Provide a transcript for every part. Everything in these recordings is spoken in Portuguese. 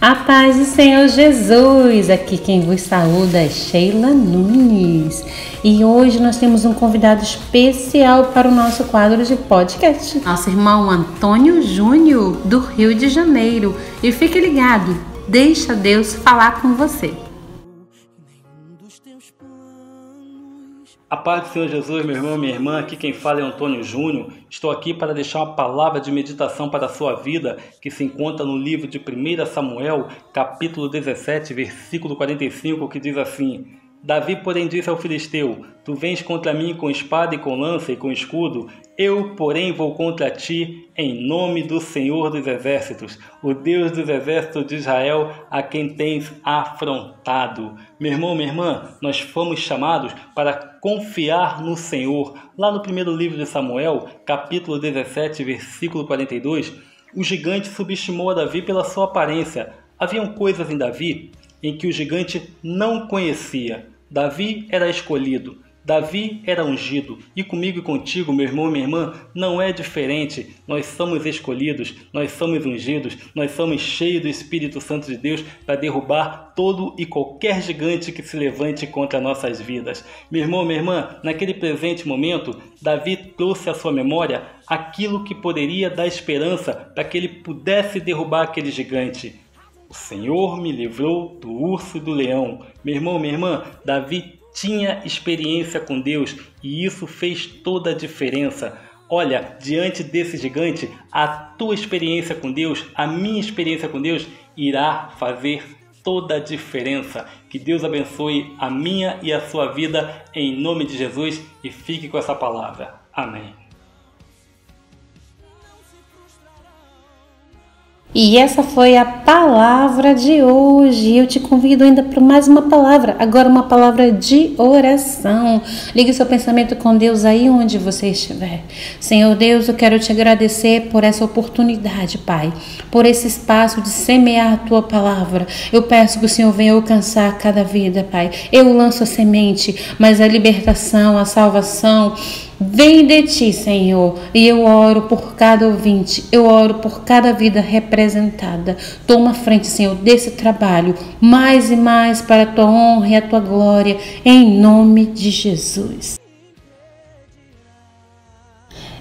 A paz do Senhor Jesus, aqui quem vos saúda é Sheila Nunes e hoje nós temos um convidado especial para o nosso quadro de podcast, nosso irmão Antônio Júnior, do Rio de Janeiro. E fique ligado, deixa Deus falar com você. A paz do Senhor Jesus, meu irmão minha irmã, aqui quem fala é Antônio Júnior. Estou aqui para deixar uma palavra de meditação para a sua vida, que se encontra no livro de 1 Samuel, capítulo 17, versículo 45, que diz assim: Davi, porém, disse ao filisteu: Tu vens contra mim com espada e com lança e com escudo, eu, porém, vou contra ti em nome do Senhor dos Exércitos, o Deus dos Exércitos de Israel, a quem tens afrontado. Meu irmão, minha irmã, nós fomos chamados para confiar no Senhor. Lá no primeiro livro de Samuel, capítulo 17, versículo 42, o gigante subestimou a Davi pela sua aparência. Haviam coisas em Davi em que o gigante não conhecia. Davi era escolhido, Davi era ungido, e comigo e contigo, meu irmão e minha irmã, não é diferente. Nós somos escolhidos, nós somos ungidos, nós somos cheios do Espírito Santo de Deus para derrubar todo e qualquer gigante que se levante contra nossas vidas. Meu irmão, minha irmã, naquele presente momento, Davi trouxe à sua memória aquilo que poderia dar esperança para que ele pudesse derrubar aquele gigante. O Senhor me livrou do urso e do leão. Meu irmão, minha irmã, Davi tinha experiência com Deus e isso fez toda a diferença. Olha, diante desse gigante, a tua experiência com Deus, a minha experiência com Deus irá fazer toda a diferença. Que Deus abençoe a minha e a sua vida em nome de Jesus e fique com essa palavra. Amém. E essa foi a palavra de hoje. Eu te convido ainda para mais uma palavra, agora uma palavra de oração. Ligue seu pensamento com Deus aí onde você estiver. Senhor Deus, eu quero te agradecer por essa oportunidade, Pai, por esse espaço de semear a tua palavra. Eu peço que o Senhor venha alcançar cada vida, Pai. Eu lanço a semente, mas a libertação, a salvação, Vem de ti, Senhor, e eu oro por cada ouvinte, eu oro por cada vida representada. Toma frente, Senhor, desse trabalho, mais e mais para a tua honra e a tua glória, em nome de Jesus.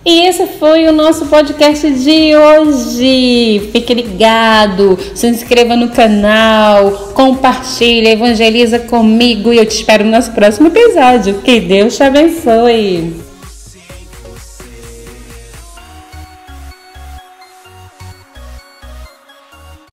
E esse foi o nosso podcast de hoje. Fique ligado, se inscreva no canal, compartilhe, evangeliza comigo e eu te espero no nosso próximo episódio. Que Deus te abençoe.